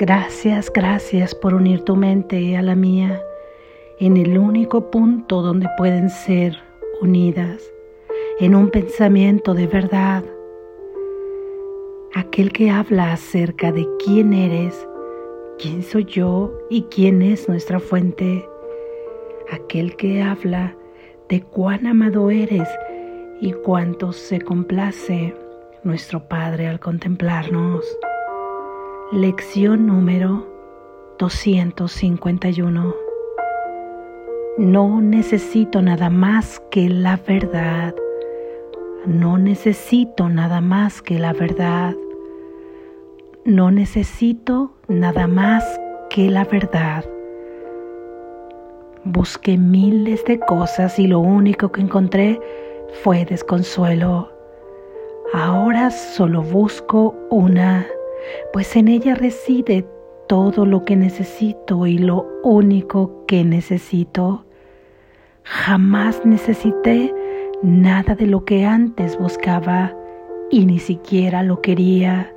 Gracias, gracias por unir tu mente a la mía en el único punto donde pueden ser unidas, en un pensamiento de verdad. Aquel que habla acerca de quién eres, quién soy yo y quién es nuestra fuente. Aquel que habla de cuán amado eres y cuánto se complace nuestro Padre al contemplarnos. Lección número 251. No necesito nada más que la verdad. No necesito nada más que la verdad. No necesito nada más que la verdad. Busqué miles de cosas y lo único que encontré fue desconsuelo. Ahora solo busco una, pues en ella reside todo lo que necesito y lo único que necesito. Jamás necesité nada de lo que antes buscaba y ni siquiera lo quería.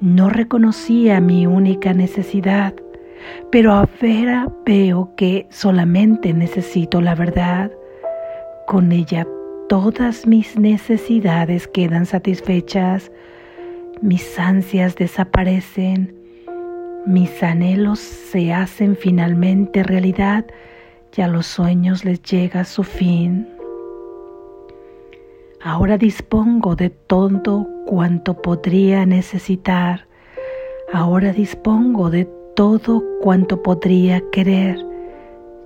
No reconocía mi única necesidad, pero ahora veo que solamente necesito la verdad. Con ella todas mis necesidades quedan satisfechas, mis ansias desaparecen, mis anhelos se hacen finalmente realidad y a los sueños les llega su fin. Ahora dispongo de todo cuanto podría necesitar. Ahora dispongo de todo cuanto podría querer.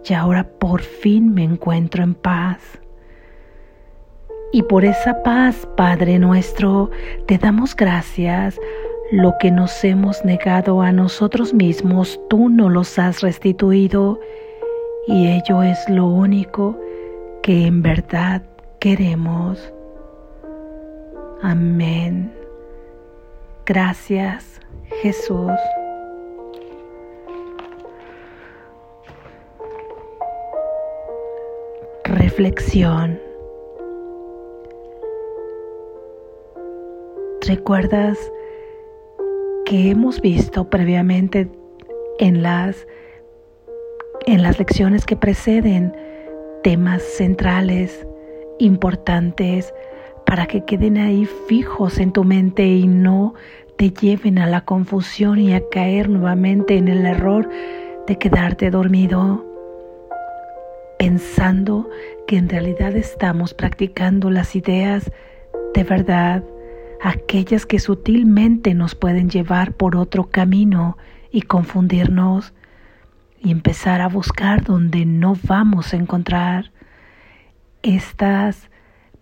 Y ahora por fin me encuentro en paz. Y por esa paz, Padre nuestro, te damos gracias. Lo que nos hemos negado a nosotros mismos, tú nos los has restituido. Y ello es lo único que en verdad queremos. Amén. Gracias, Jesús. Reflexión. ¿Recuerdas que hemos visto previamente en las, en las lecciones que preceden temas centrales, importantes, para que queden ahí fijos en tu mente y no te lleven a la confusión y a caer nuevamente en el error de quedarte dormido, pensando que en realidad estamos practicando las ideas de verdad aquellas que sutilmente nos pueden llevar por otro camino y confundirnos y empezar a buscar donde no vamos a encontrar. Estas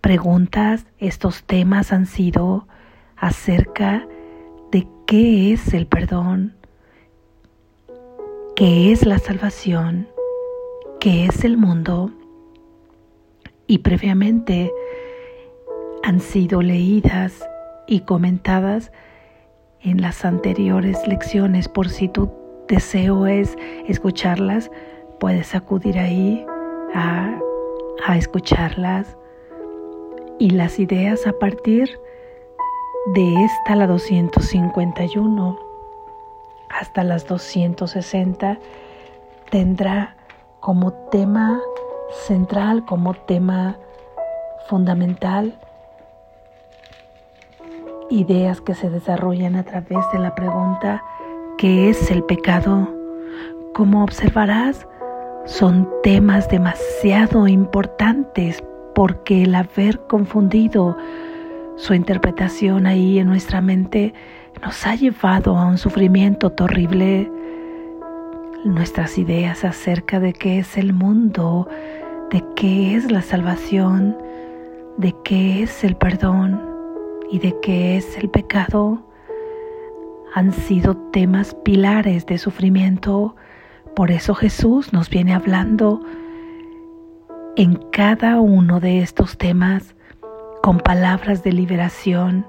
preguntas, estos temas han sido acerca de qué es el perdón, qué es la salvación, qué es el mundo y previamente han sido leídas y comentadas en las anteriores lecciones. Por si tu deseo es escucharlas, puedes acudir ahí a, a escucharlas. Y las ideas a partir de esta, la 251, hasta las 260, tendrá como tema central, como tema fundamental, ideas que se desarrollan a través de la pregunta ¿qué es el pecado? Como observarás, son temas demasiado importantes porque el haber confundido su interpretación ahí en nuestra mente nos ha llevado a un sufrimiento terrible. Nuestras ideas acerca de qué es el mundo, de qué es la salvación, de qué es el perdón, y de qué es el pecado han sido temas pilares de sufrimiento. Por eso Jesús nos viene hablando en cada uno de estos temas con palabras de liberación,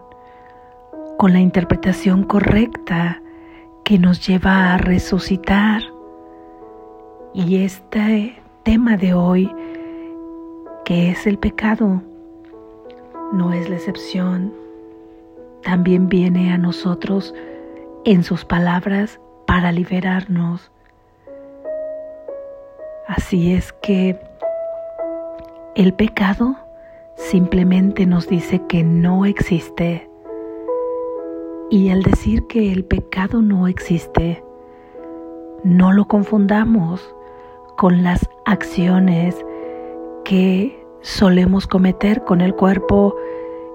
con la interpretación correcta que nos lleva a resucitar. Y este tema de hoy, que es el pecado, no es la excepción también viene a nosotros en sus palabras para liberarnos. Así es que el pecado simplemente nos dice que no existe. Y al decir que el pecado no existe, no lo confundamos con las acciones que solemos cometer con el cuerpo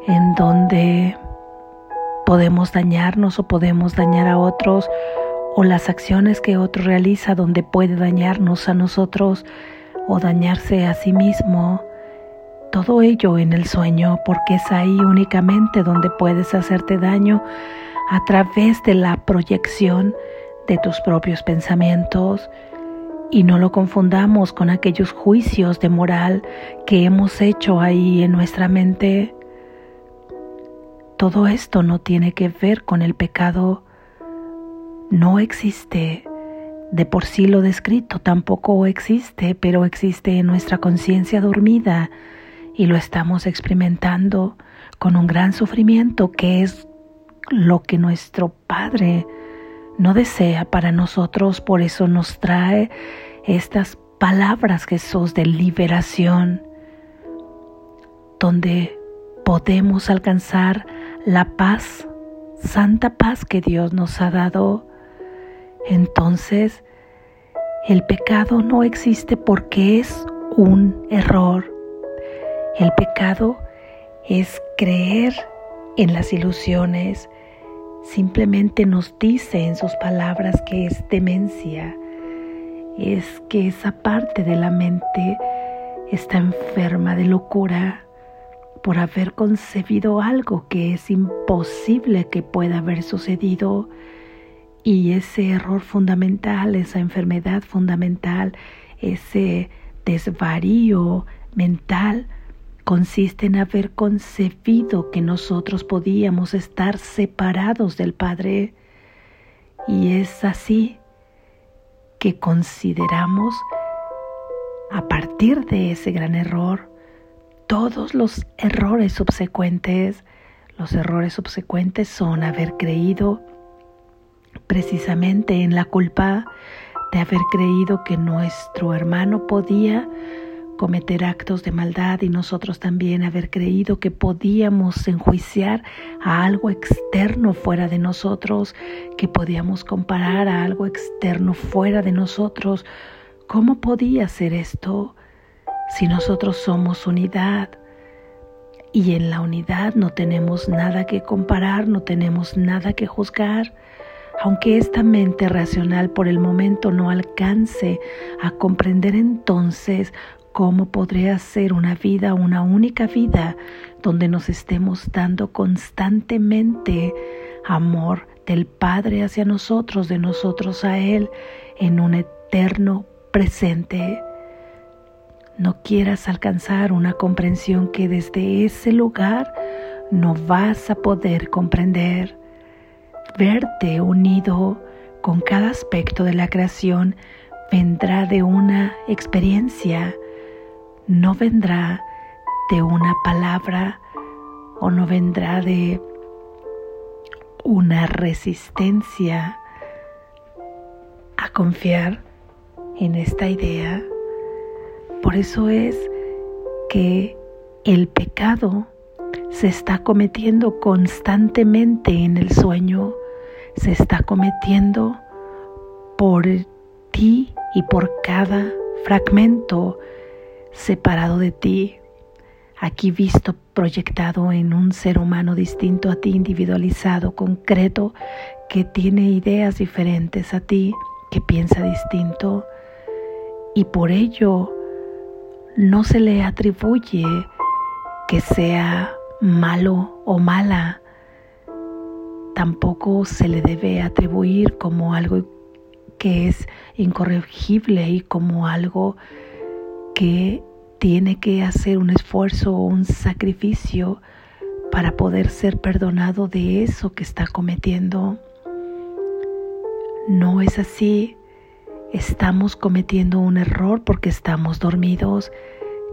en donde podemos dañarnos o podemos dañar a otros o las acciones que otro realiza donde puede dañarnos a nosotros o dañarse a sí mismo. Todo ello en el sueño porque es ahí únicamente donde puedes hacerte daño a través de la proyección de tus propios pensamientos y no lo confundamos con aquellos juicios de moral que hemos hecho ahí en nuestra mente. Todo esto no tiene que ver con el pecado. No existe. De por sí lo descrito tampoco existe, pero existe en nuestra conciencia dormida y lo estamos experimentando con un gran sufrimiento que es lo que nuestro Padre no desea para nosotros, por eso nos trae estas palabras, Jesús, de liberación, donde podemos alcanzar la paz, santa paz que Dios nos ha dado. Entonces, el pecado no existe porque es un error. El pecado es creer en las ilusiones, simplemente nos dice en sus palabras que es demencia, es que esa parte de la mente está enferma de locura por haber concebido algo que es imposible que pueda haber sucedido y ese error fundamental, esa enfermedad fundamental, ese desvarío mental, consiste en haber concebido que nosotros podíamos estar separados del Padre. Y es así que consideramos, a partir de ese gran error, todos los errores subsecuentes. Los errores subsecuentes son haber creído precisamente en la culpa de haber creído que nuestro hermano podía cometer actos de maldad y nosotros también haber creído que podíamos enjuiciar a algo externo fuera de nosotros, que podíamos comparar a algo externo fuera de nosotros. ¿Cómo podía ser esto si nosotros somos unidad? Y en la unidad no tenemos nada que comparar, no tenemos nada que juzgar. Aunque esta mente racional por el momento no alcance a comprender entonces ¿Cómo podría ser una vida, una única vida, donde nos estemos dando constantemente amor del Padre hacia nosotros, de nosotros a Él, en un eterno presente? No quieras alcanzar una comprensión que desde ese lugar no vas a poder comprender. Verte unido con cada aspecto de la creación vendrá de una experiencia no vendrá de una palabra o no vendrá de una resistencia a confiar en esta idea. Por eso es que el pecado se está cometiendo constantemente en el sueño, se está cometiendo por ti y por cada fragmento separado de ti, aquí visto proyectado en un ser humano distinto a ti, individualizado, concreto, que tiene ideas diferentes a ti, que piensa distinto. Y por ello no se le atribuye que sea malo o mala. Tampoco se le debe atribuir como algo que es incorregible y como algo que tiene que hacer un esfuerzo o un sacrificio para poder ser perdonado de eso que está cometiendo. No es así. Estamos cometiendo un error porque estamos dormidos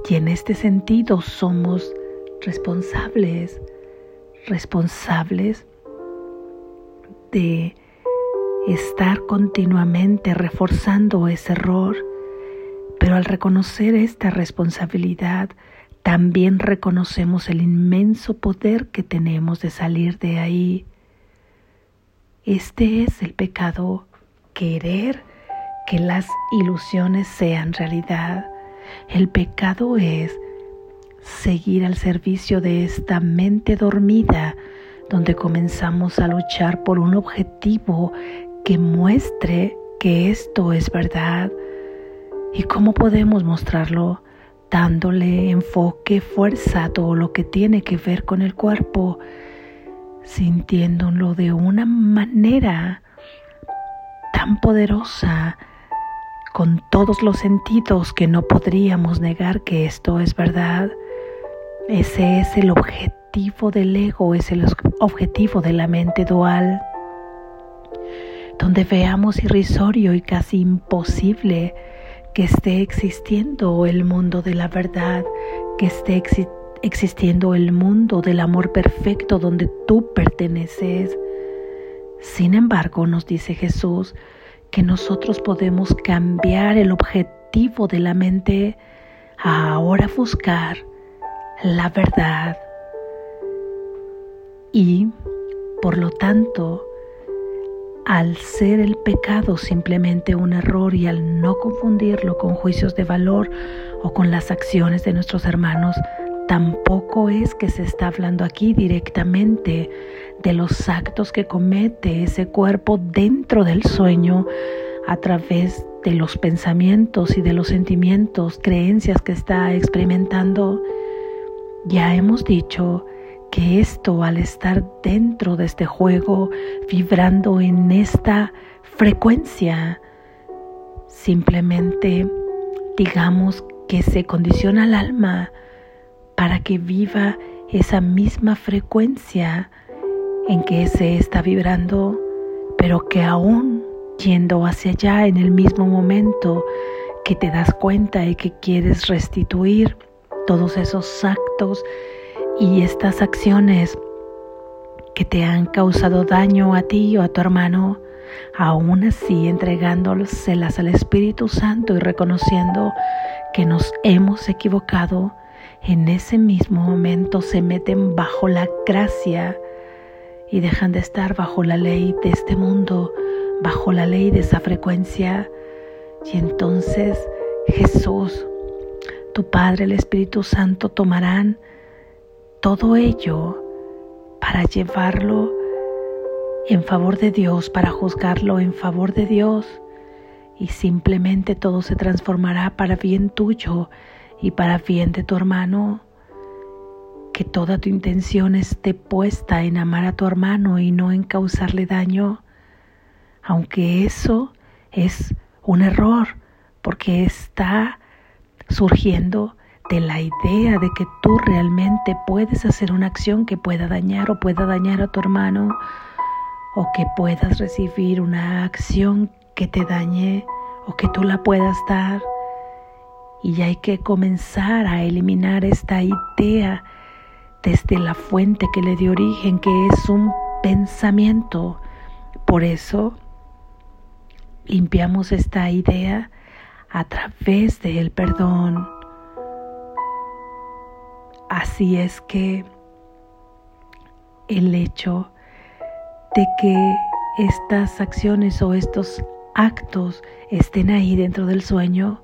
y en este sentido somos responsables, responsables de estar continuamente reforzando ese error, pero al reconocer esta responsabilidad, también reconocemos el inmenso poder que tenemos de salir de ahí. Este es el pecado, querer que las ilusiones sean realidad. El pecado es seguir al servicio de esta mente dormida, donde comenzamos a luchar por un objetivo que muestre que esto es verdad. ¿Y cómo podemos mostrarlo? Dándole enfoque, fuerza a todo lo que tiene que ver con el cuerpo, sintiéndolo de una manera tan poderosa, con todos los sentidos que no podríamos negar que esto es verdad. Ese es el objetivo del ego, es el objetivo de la mente dual, donde veamos irrisorio y casi imposible que esté existiendo el mundo de la verdad, que esté existiendo el mundo del amor perfecto donde tú perteneces. Sin embargo, nos dice Jesús que nosotros podemos cambiar el objetivo de la mente a ahora buscar la verdad. Y, por lo tanto, al ser el pecado simplemente un error y al no confundirlo con juicios de valor o con las acciones de nuestros hermanos, tampoco es que se está hablando aquí directamente de los actos que comete ese cuerpo dentro del sueño a través de los pensamientos y de los sentimientos, creencias que está experimentando ya hemos dicho que esto al estar dentro de este juego, vibrando en esta frecuencia, simplemente digamos que se condiciona al alma para que viva esa misma frecuencia en que se está vibrando, pero que aún yendo hacia allá en el mismo momento que te das cuenta y que quieres restituir todos esos actos y estas acciones que te han causado daño a ti o a tu hermano, aún así entregándoselas al Espíritu Santo y reconociendo que nos hemos equivocado, en ese mismo momento se meten bajo la gracia y dejan de estar bajo la ley de este mundo, bajo la ley de esa frecuencia. Y entonces Jesús tu Padre, el Espíritu Santo tomarán todo ello para llevarlo en favor de Dios, para juzgarlo en favor de Dios y simplemente todo se transformará para bien tuyo y para bien de tu hermano. Que toda tu intención esté puesta en amar a tu hermano y no en causarle daño, aunque eso es un error, porque está surgiendo de la idea de que tú realmente puedes hacer una acción que pueda dañar o pueda dañar a tu hermano o que puedas recibir una acción que te dañe o que tú la puedas dar. Y hay que comenzar a eliminar esta idea desde la fuente que le dio origen, que es un pensamiento. Por eso limpiamos esta idea a través del perdón. Así es que el hecho de que estas acciones o estos actos estén ahí dentro del sueño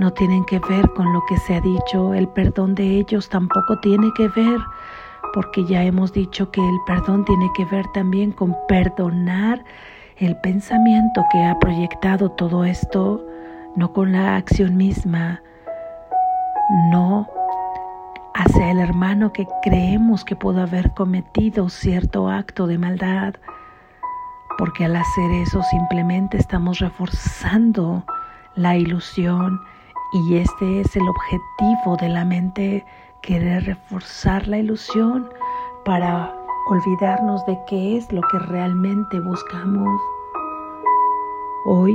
no tienen que ver con lo que se ha dicho, el perdón de ellos tampoco tiene que ver, porque ya hemos dicho que el perdón tiene que ver también con perdonar el pensamiento que ha proyectado todo esto, no con la acción misma, no hacia el hermano que creemos que pudo haber cometido cierto acto de maldad, porque al hacer eso simplemente estamos reforzando la ilusión y este es el objetivo de la mente, querer reforzar la ilusión para olvidarnos de qué es lo que realmente buscamos. Hoy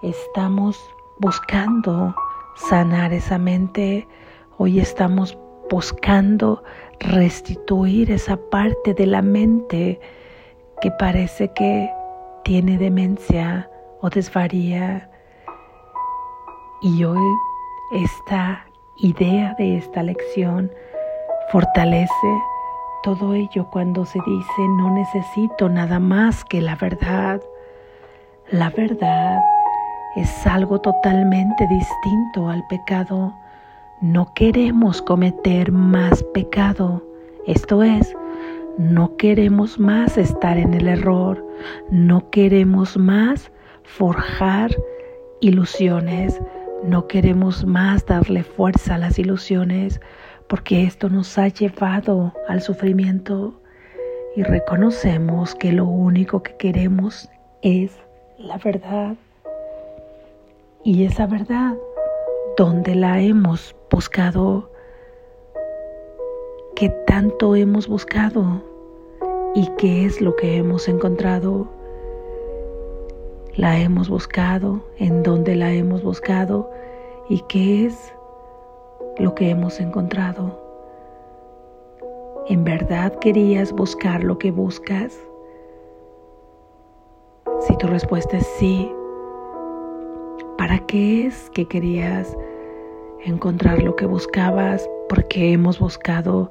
estamos buscando sanar esa mente, hoy estamos buscando restituir esa parte de la mente que parece que tiene demencia o desvaría. Y hoy esta idea de esta lección fortalece todo ello cuando se dice no necesito nada más que la verdad. La verdad es algo totalmente distinto al pecado. No queremos cometer más pecado. Esto es, no queremos más estar en el error. No queremos más forjar ilusiones. No queremos más darle fuerza a las ilusiones porque esto nos ha llevado al sufrimiento y reconocemos que lo único que queremos es la verdad. Y esa verdad, ¿dónde la hemos buscado? ¿Qué tanto hemos buscado? ¿Y qué es lo que hemos encontrado? La hemos buscado, en dónde la hemos buscado y qué es lo que hemos encontrado. ¿En verdad querías buscar lo que buscas? Si tu respuesta es sí, ¿para qué es que querías encontrar lo que buscabas? Porque hemos buscado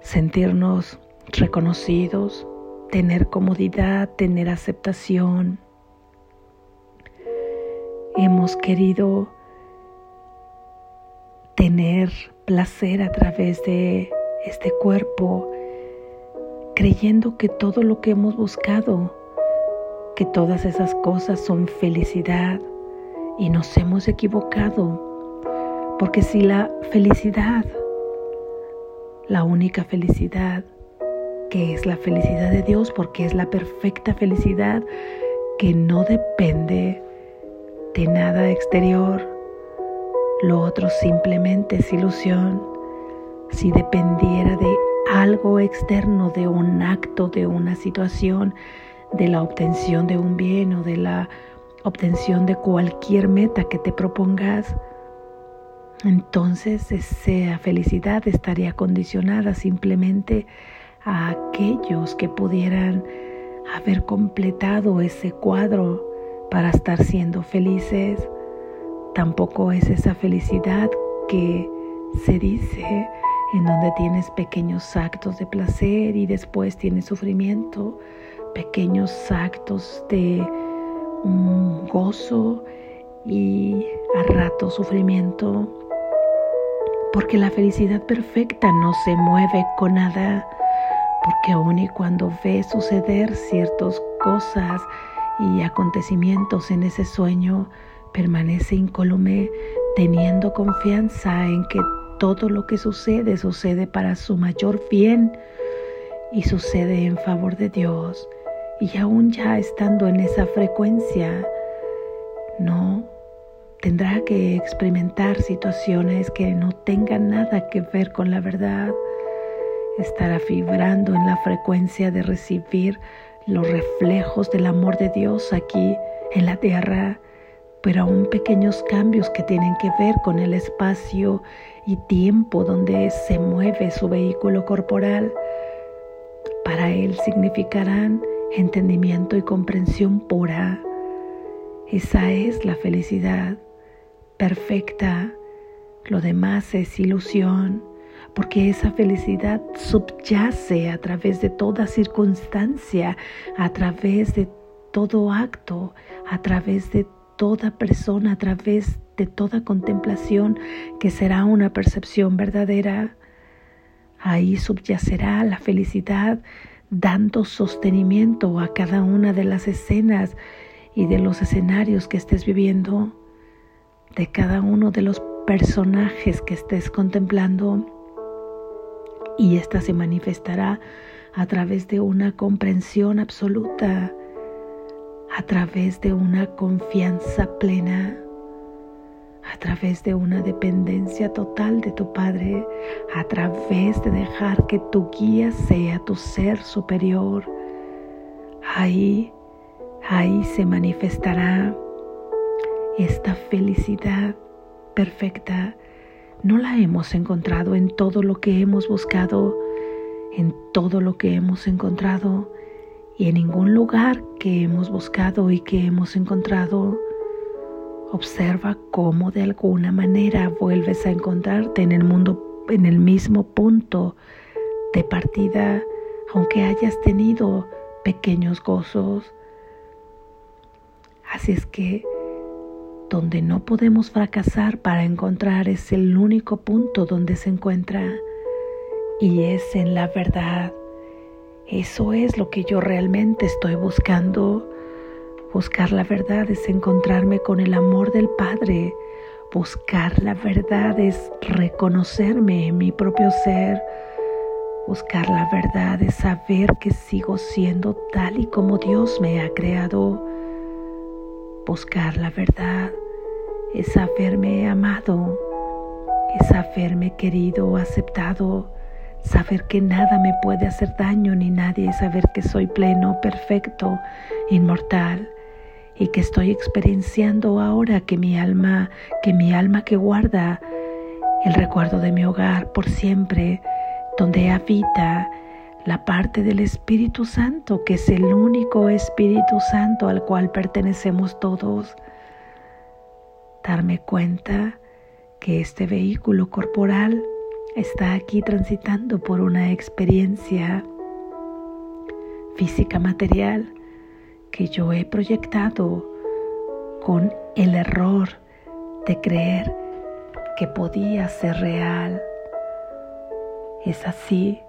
sentirnos reconocidos, tener comodidad, tener aceptación. Hemos querido tener placer a través de este cuerpo, creyendo que todo lo que hemos buscado, que todas esas cosas son felicidad y nos hemos equivocado, porque si la felicidad, la única felicidad, que es la felicidad de Dios, porque es la perfecta felicidad que no depende de nada exterior, lo otro simplemente es ilusión. Si dependiera de algo externo, de un acto, de una situación, de la obtención de un bien o de la obtención de cualquier meta que te propongas, entonces esa felicidad estaría condicionada simplemente a aquellos que pudieran haber completado ese cuadro para estar siendo felices. Tampoco es esa felicidad que se dice en donde tienes pequeños actos de placer y después tienes sufrimiento, pequeños actos de gozo y a rato sufrimiento, porque la felicidad perfecta no se mueve con nada, porque aun y cuando ve suceder ciertas cosas y acontecimientos en ese sueño, permanece incólume teniendo confianza en que todo lo que sucede sucede para su mayor bien y sucede en favor de Dios. Y aún ya estando en esa frecuencia, no tendrá que experimentar situaciones que no tengan nada que ver con la verdad. Estará vibrando en la frecuencia de recibir los reflejos del amor de Dios aquí en la tierra pero aún pequeños cambios que tienen que ver con el espacio y tiempo donde se mueve su vehículo corporal, para él significarán entendimiento y comprensión pura. Esa es la felicidad perfecta. Lo demás es ilusión, porque esa felicidad subyace a través de toda circunstancia, a través de todo acto, a través de toda persona a través de toda contemplación que será una percepción verdadera. Ahí subyacerá la felicidad dando sostenimiento a cada una de las escenas y de los escenarios que estés viviendo, de cada uno de los personajes que estés contemplando. Y ésta se manifestará a través de una comprensión absoluta a través de una confianza plena, a través de una dependencia total de tu Padre, a través de dejar que tu guía sea tu ser superior. Ahí, ahí se manifestará esta felicidad perfecta. No la hemos encontrado en todo lo que hemos buscado, en todo lo que hemos encontrado Y en ningún lugar que hemos buscado y que hemos encontrado, observa cómo de alguna manera vuelves a encontrarte en el mundo, en el mismo punto de partida, aunque hayas tenido pequeños gozos. Así es que donde no podemos fracasar para encontrar es el único punto donde se encuentra y es en la verdad. Eso es lo que yo realmente estoy buscando. Buscar la verdad es encontrarme con el amor del Padre. Buscar la verdad es reconocerme en mi propio ser. Buscar la verdad es saber que sigo siendo tal y como Dios me ha creado. Buscar la verdad. Es haberme amado, es haberme querido, aceptado, saber que nada me puede hacer daño ni nadie, saber que soy pleno, perfecto, inmortal. Y que estoy experienciando ahora que mi alma, que mi alma que guarda el recuerdo de mi hogar por siempre, donde habita la parte del Espíritu Santo, que es el único Espíritu Santo al cual pertenecemos todos. Darme cuenta que este vehículo corporal está aquí transitando por una experiencia física material que yo he proyectado con el error de creer que podía ser real. Es así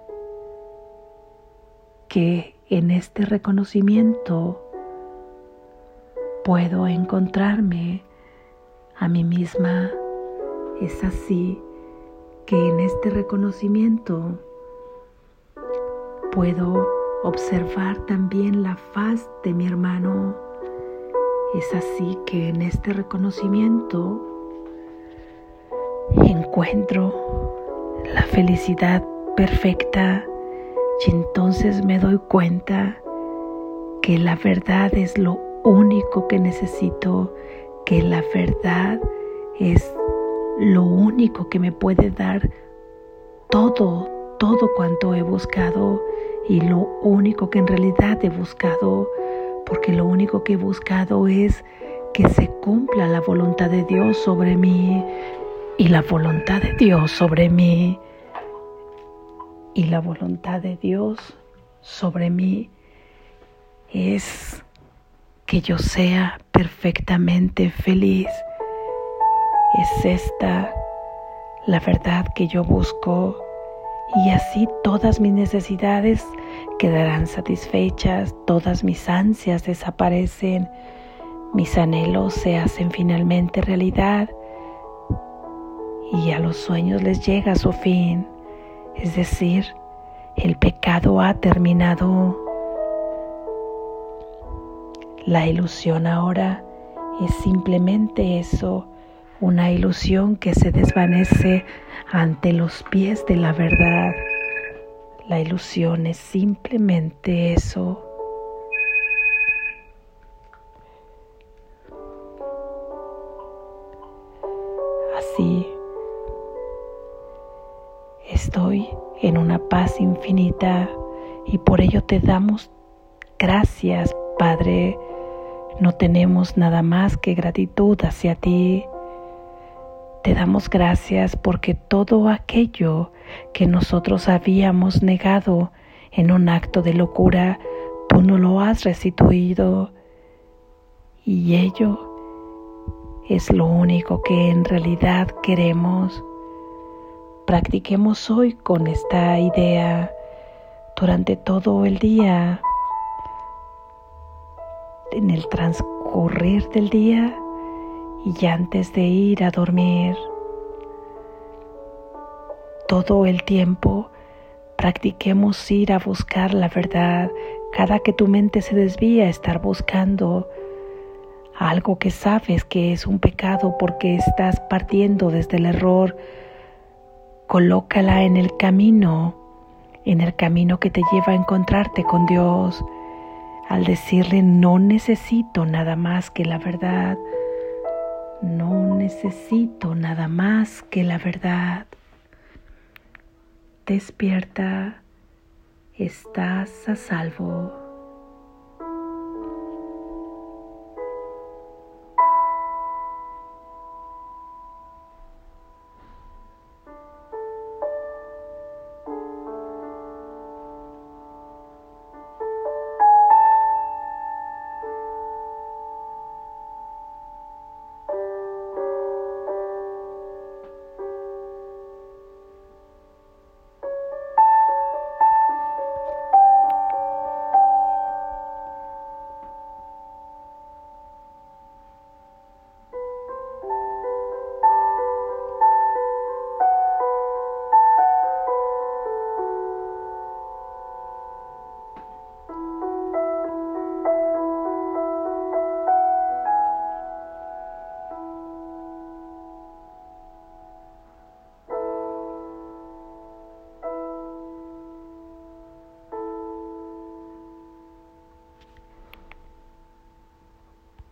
que en este reconocimiento puedo encontrarme a mí misma. Es así que en este reconocimiento puedo observar también la faz de mi hermano. Es así que en este reconocimiento encuentro la felicidad perfecta y entonces me doy cuenta que la verdad es lo único que necesito, que la verdad es lo único que me puede dar todo, todo cuanto he buscado y lo único que en realidad he buscado, porque lo único que he buscado es que se cumpla la voluntad de Dios sobre mí y la voluntad de Dios sobre mí y la voluntad de Dios sobre mí es que yo sea perfectamente feliz. Es esta la verdad que yo busco y así todas mis necesidades quedarán satisfechas, todas mis ansias desaparecen, mis anhelos se hacen finalmente realidad y a los sueños les llega su fin, es decir, el pecado ha terminado. La ilusión ahora es simplemente eso, una ilusión que se desvanece ante los pies de la verdad. La ilusión es simplemente eso. Estoy en una paz infinita y por ello te damos gracias, Padre. No tenemos nada más que gratitud hacia ti. Te damos gracias porque todo aquello que nosotros habíamos negado en un acto de locura, tú no lo has restituido. Y ello es lo único que en realidad queremos. Practiquemos hoy con esta idea durante todo el día. En el transcurrir del día, y antes de ir a dormir, todo el tiempo practiquemos ir a buscar la verdad. Cada que tu mente se desvía, estar buscando algo que sabes que es un pecado porque estás partiendo desde el error, colócala en el camino, en el camino que te lleva a encontrarte con Dios. Al decirle no necesito nada más que la verdad, no necesito nada más que la verdad. Despierta, estás a salvo.